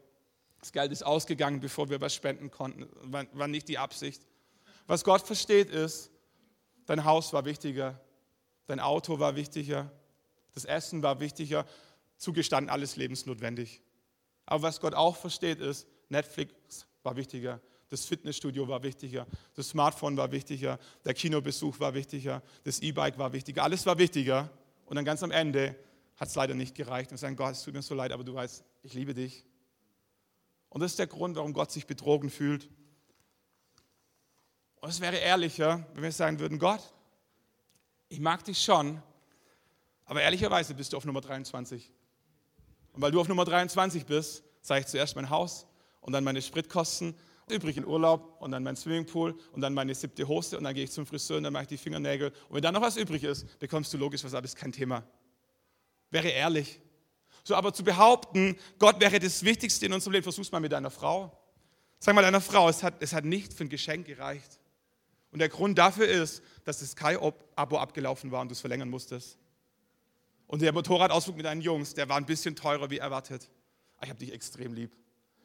S1: das Geld ist ausgegangen, bevor wir was spenden konnten, war, war nicht die Absicht. Was Gott versteht ist, dein Haus war wichtiger, dein Auto war wichtiger, das Essen war wichtiger, zugestanden alles lebensnotwendig. Aber was Gott auch versteht ist, Netflix war wichtiger, das Fitnessstudio war wichtiger, das Smartphone war wichtiger, der Kinobesuch war wichtiger, das E-Bike war wichtiger, alles war wichtiger. Und dann ganz am Ende hat es leider nicht gereicht und sagen, Gott, es tut mir so leid, aber du weißt, ich liebe dich. Und das ist der Grund, warum Gott sich betrogen fühlt. Und es wäre ehrlicher, wenn wir sagen würden, Gott, ich mag dich schon, aber ehrlicherweise bist du auf Nummer 23. Und weil du auf Nummer 23 bist, sage ich zuerst mein Haus und dann meine Spritkosten übrig in Urlaub und dann mein Swimmingpool und dann meine siebte Hose und dann gehe ich zum Friseur und dann mache ich die Fingernägel. Und wenn da noch was übrig ist, bekommst du logisch was ab, ist kein Thema. Wäre ehrlich. So, aber zu behaupten, Gott wäre das Wichtigste in unserem Leben, versuch's mal mit deiner Frau. Sag mal deiner Frau, es hat, es hat nicht für ein Geschenk gereicht. Und der Grund dafür ist, dass das Sky-Abo abgelaufen war und du es verlängern musstest. Und der Motorradausflug mit deinen Jungs, der war ein bisschen teurer wie erwartet. Ich habe dich extrem lieb.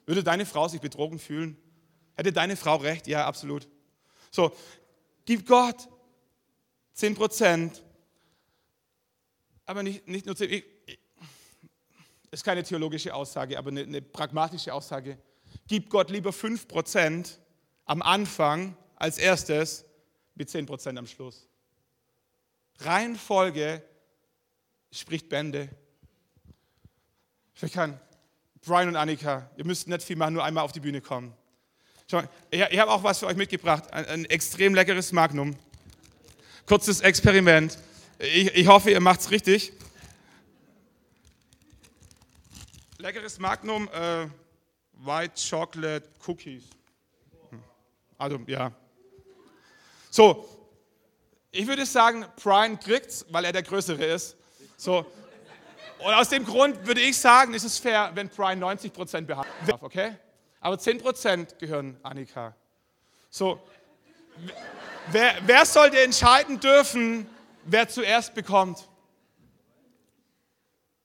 S1: Würde deine Frau sich betrogen fühlen? Hätte deine Frau recht? Ja, absolut. So, gib Gott 10 Prozent, aber nicht, nicht nur 10, ich, ich, ist keine theologische Aussage, aber eine, eine pragmatische Aussage. Gib Gott lieber 5 Prozent am Anfang als erstes mit 10 Prozent am Schluss. Reihenfolge spricht Bände. Ich kann, Brian und Annika, ihr müsst nicht viel machen, nur einmal auf die Bühne kommen. Schau, ich, ich habe auch was für euch mitgebracht, ein, ein extrem leckeres Magnum. Kurzes Experiment. Ich, ich hoffe, ihr macht es richtig. Leckeres Magnum, äh, White Chocolate Cookies. Hm. Also, ja. So, ich würde sagen, Brian kriegt's, weil er der Größere ist. So. Und aus dem Grund würde ich sagen, ist es fair, wenn Brian 90 Prozent behalten darf, okay? Aber 10 Prozent gehören Annika. So. Wer, wer sollte entscheiden dürfen, wer zuerst bekommt?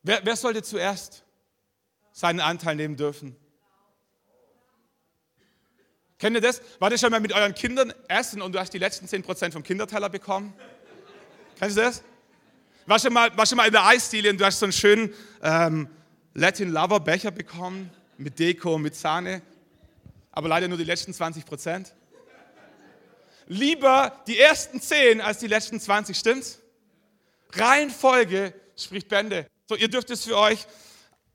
S1: Wer, wer sollte zuerst seinen Anteil nehmen dürfen? Kennt ihr das? Wart ihr schon mal mit euren Kindern essen und du hast die letzten 10% vom Kinderteller bekommen? Kennst du das? War schon mal, war mal in der Eisdiele und du hast so einen schönen ähm, Latin Lover Becher bekommen mit Deko, mit Sahne, aber leider nur die letzten 20%. Lieber die ersten 10 als die letzten 20, stimmt's? Reihenfolge spricht Bände. So, ihr dürft es für euch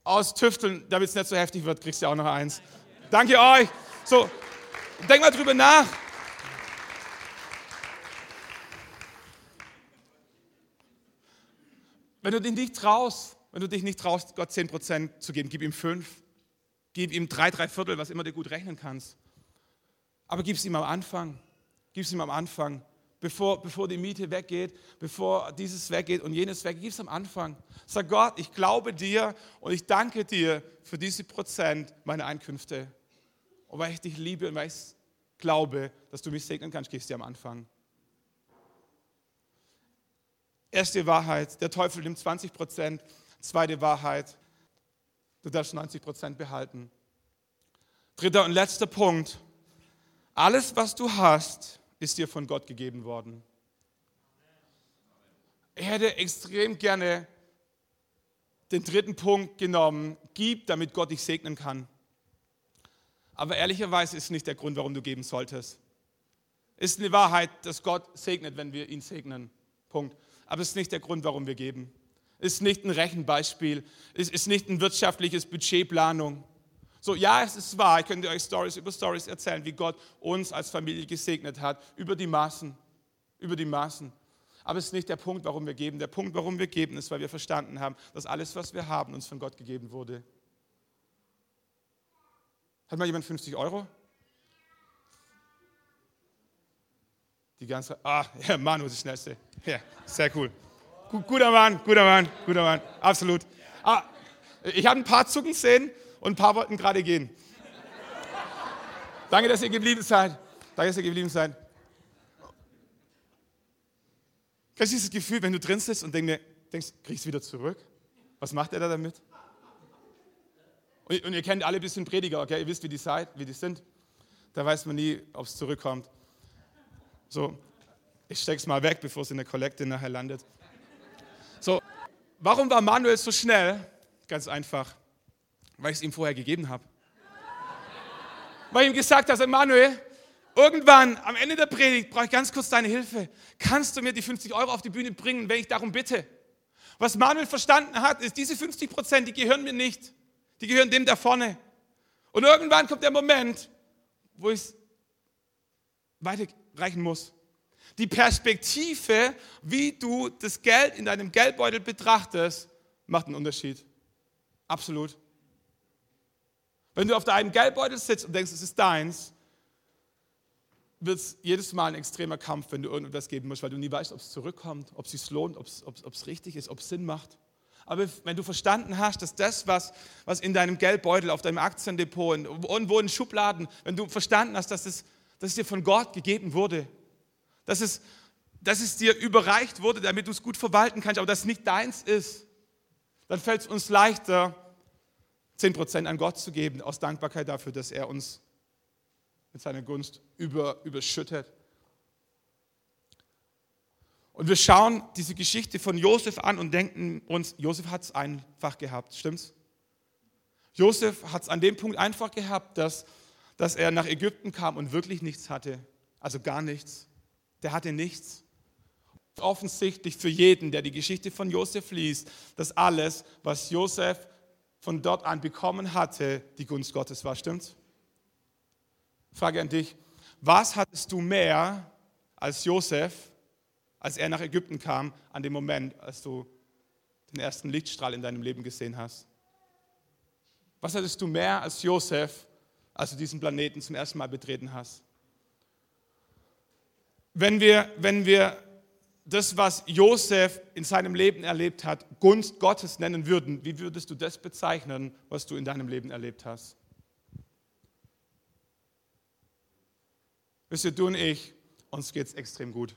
S1: austüfteln, damit es nicht so heftig wird, kriegst du auch noch eins. Danke euch. So, denk mal drüber nach. Wenn du dich nicht traust, wenn du dich nicht traust, Gott 10% zu geben, gib ihm 5, gib ihm 3, 3 Viertel, was immer du gut rechnen kannst. Aber gib es ihm am Anfang. Gib es ihm am Anfang bevor, bevor die Miete weggeht, bevor dieses weggeht und jenes weggeht. Gib es am Anfang. Sag Gott, ich glaube dir und ich danke dir für diese Prozent meiner Einkünfte. Und weil ich dich liebe und weil ich glaube, dass du mich segnen kannst, gib es dir am Anfang. Erste Wahrheit, der Teufel nimmt 20 Prozent. Zweite Wahrheit, du darfst 90 Prozent behalten. Dritter und letzter Punkt, alles, was du hast, ist dir von Gott gegeben worden. Ich hätte extrem gerne den dritten Punkt genommen, gib, damit Gott dich segnen kann. Aber ehrlicherweise ist nicht der Grund, warum du geben solltest. Ist eine Wahrheit, dass Gott segnet, wenn wir ihn segnen. Punkt. Aber es ist nicht der Grund, warum wir geben. Ist nicht ein Rechenbeispiel. Es ist nicht ein wirtschaftliches Budgetplanung. So, ja, es ist wahr, ich könnte euch Stories über Stories erzählen, wie Gott uns als Familie gesegnet hat, über die Maßen, über die Maßen. Aber es ist nicht der Punkt, warum wir geben. Der Punkt, warum wir geben, ist, weil wir verstanden haben, dass alles, was wir haben, uns von Gott gegeben wurde. Hat mal jemand 50 Euro? Die ganze, ah, ja, Manu ist das Schnellste. Ja, sehr cool. Guter Mann, guter Mann, guter Mann, absolut. Ah, ich habe ein paar Zucken sehen und ein paar wollten gerade gehen. Danke, dass ihr geblieben seid. Danke, dass ihr geblieben seid. Kennst du dieses Gefühl, wenn du drin sitzt und denkst, denkst kriegst du wieder zurück? Was macht er da damit? Und, und ihr kennt alle ein bisschen Prediger, okay? Ihr wisst, wie die seid, wie die sind. Da weiß man nie, ob es zurückkommt. So, ich steck's mal weg, bevor es in der Kollekte nachher landet. Warum war Manuel so schnell? Ganz einfach. Weil ich es ihm vorher gegeben habe. Weil ich ihm gesagt habe, Manuel, irgendwann am Ende der Predigt brauche ich ganz kurz deine Hilfe. Kannst du mir die 50 Euro auf die Bühne bringen, wenn ich darum bitte? Was Manuel verstanden hat, ist, diese 50 Prozent, die gehören mir nicht. Die gehören dem da vorne. Und irgendwann kommt der Moment, wo ich es weiterreichen muss. Die Perspektive, wie du das Geld in deinem Geldbeutel betrachtest, macht einen Unterschied. Absolut. Wenn du auf deinem Geldbeutel sitzt und denkst, es ist deins, wird es jedes Mal ein extremer Kampf, wenn du irgendetwas geben musst, weil du nie weißt, ob es zurückkommt, ob es sich lohnt, ob es richtig ist, ob es Sinn macht. Aber wenn du verstanden hast, dass das, was, was in deinem Geldbeutel, auf deinem Aktiendepot, irgendwo in Schubladen, wenn du verstanden hast, dass es, dass es dir von Gott gegeben wurde, dass es, dass es dir überreicht wurde, damit du es gut verwalten kannst, aber dass es nicht deins ist, dann fällt es uns leichter, 10% an Gott zu geben, aus Dankbarkeit dafür, dass er uns mit seiner Gunst über, überschüttet. Und wir schauen diese Geschichte von Josef an und denken uns, Josef hat es einfach gehabt, stimmt's? Josef hat es an dem Punkt einfach gehabt, dass, dass er nach Ägypten kam und wirklich nichts hatte, also gar nichts. Der hatte nichts. Offensichtlich für jeden, der die Geschichte von Josef liest, dass alles, was Josef von dort an bekommen hatte, die Gunst Gottes war, stimmt's? Frage an dich, was hattest du mehr als Josef, als er nach Ägypten kam, an dem Moment, als du den ersten Lichtstrahl in deinem Leben gesehen hast? Was hattest du mehr als Josef, als du diesen Planeten zum ersten Mal betreten hast? Wenn wir, wenn wir das, was Josef in seinem Leben erlebt hat, Gunst Gottes nennen würden, wie würdest du das bezeichnen, was du in deinem Leben erlebt hast? Wisst ihr, du und ich, uns geht es extrem gut.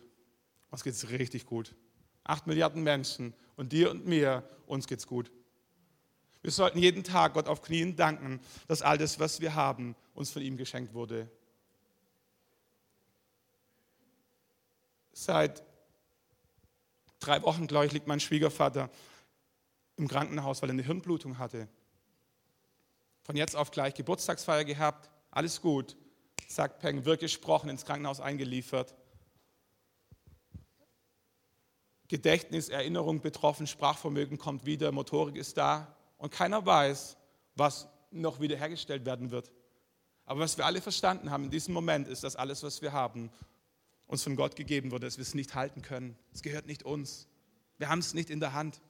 S1: Uns geht es richtig gut. Acht Milliarden Menschen und dir und mir, uns geht es gut. Wir sollten jeden Tag Gott auf Knien danken, dass all das, was wir haben, uns von ihm geschenkt wurde. Seit drei Wochen, glaube ich, liegt mein Schwiegervater im Krankenhaus, weil er eine Hirnblutung hatte. Von jetzt auf gleich Geburtstagsfeier gehabt, alles gut. Sagt Peng, wirklich gesprochen, ins Krankenhaus eingeliefert. Gedächtnis, Erinnerung betroffen, Sprachvermögen kommt wieder, Motorik ist da und keiner weiß, was noch wiederhergestellt werden wird. Aber was wir alle verstanden haben in diesem Moment ist, dass alles, was wir haben, uns von Gott gegeben wurde, dass wir es nicht halten können. Es gehört nicht uns. Wir haben es nicht in der Hand.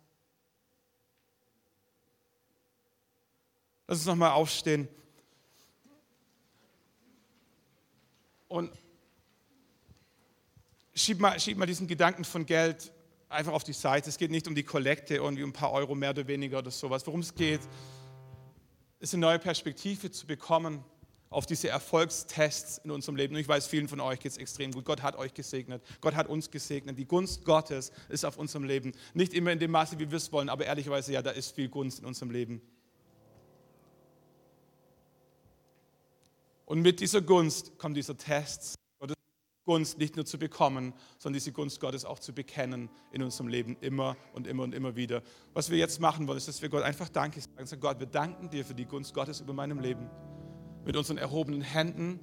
S1: Lass uns nochmal aufstehen. Und schieb mal, schieb mal diesen Gedanken von Geld einfach auf die Seite. Es geht nicht um die Kollekte, irgendwie um ein paar Euro mehr oder weniger oder sowas. Worum es geht, ist eine neue Perspektive zu bekommen auf diese Erfolgstests in unserem Leben. Und ich weiß, vielen von euch geht es extrem gut. Gott hat euch gesegnet. Gott hat uns gesegnet. Die Gunst Gottes ist auf unserem Leben. Nicht immer in dem Maße, wie wir es wollen, aber ehrlicherweise, ja, da ist viel Gunst in unserem Leben. Und mit dieser Gunst kommt dieser Test. Gottes Gunst nicht nur zu bekommen, sondern diese Gunst Gottes auch zu bekennen in unserem Leben immer und immer und immer wieder. Was wir jetzt machen wollen, ist, dass wir Gott einfach Danke. Sagen, Gott, wir danken dir für die Gunst Gottes über meinem Leben mit unseren erhobenen Händen,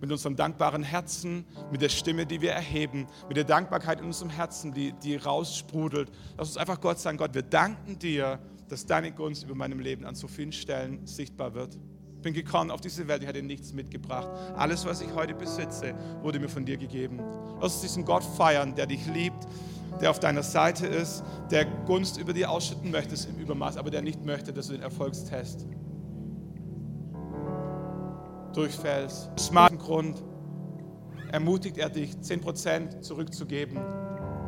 S1: mit unserem dankbaren Herzen, mit der Stimme, die wir erheben, mit der Dankbarkeit in unserem Herzen, die, die raussprudelt. Lass uns einfach Gott sagen, Gott, wir danken dir, dass deine Gunst über meinem Leben an so vielen Stellen sichtbar wird. Ich bin gekommen auf diese Welt, ich hatte nichts mitgebracht. Alles, was ich heute besitze, wurde mir von dir gegeben. Lass uns diesen Gott feiern, der dich liebt, der auf deiner Seite ist, der Gunst über dir ausschütten möchte im Übermaß, aber der nicht möchte, dass du den Erfolgstest durchfällst. Aus smarten Grund ermutigt er dich, 10% zurückzugeben.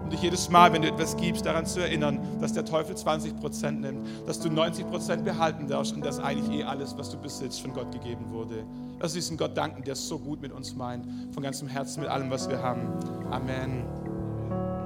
S1: Und dich jedes Mal, wenn du etwas gibst, daran zu erinnern, dass der Teufel 20% nimmt, dass du 90% behalten darfst und dass eigentlich eh alles, was du besitzt, von Gott gegeben wurde. Lass diesen Gott danken, der es so gut mit uns meint, von ganzem Herzen, mit allem, was wir haben. Amen.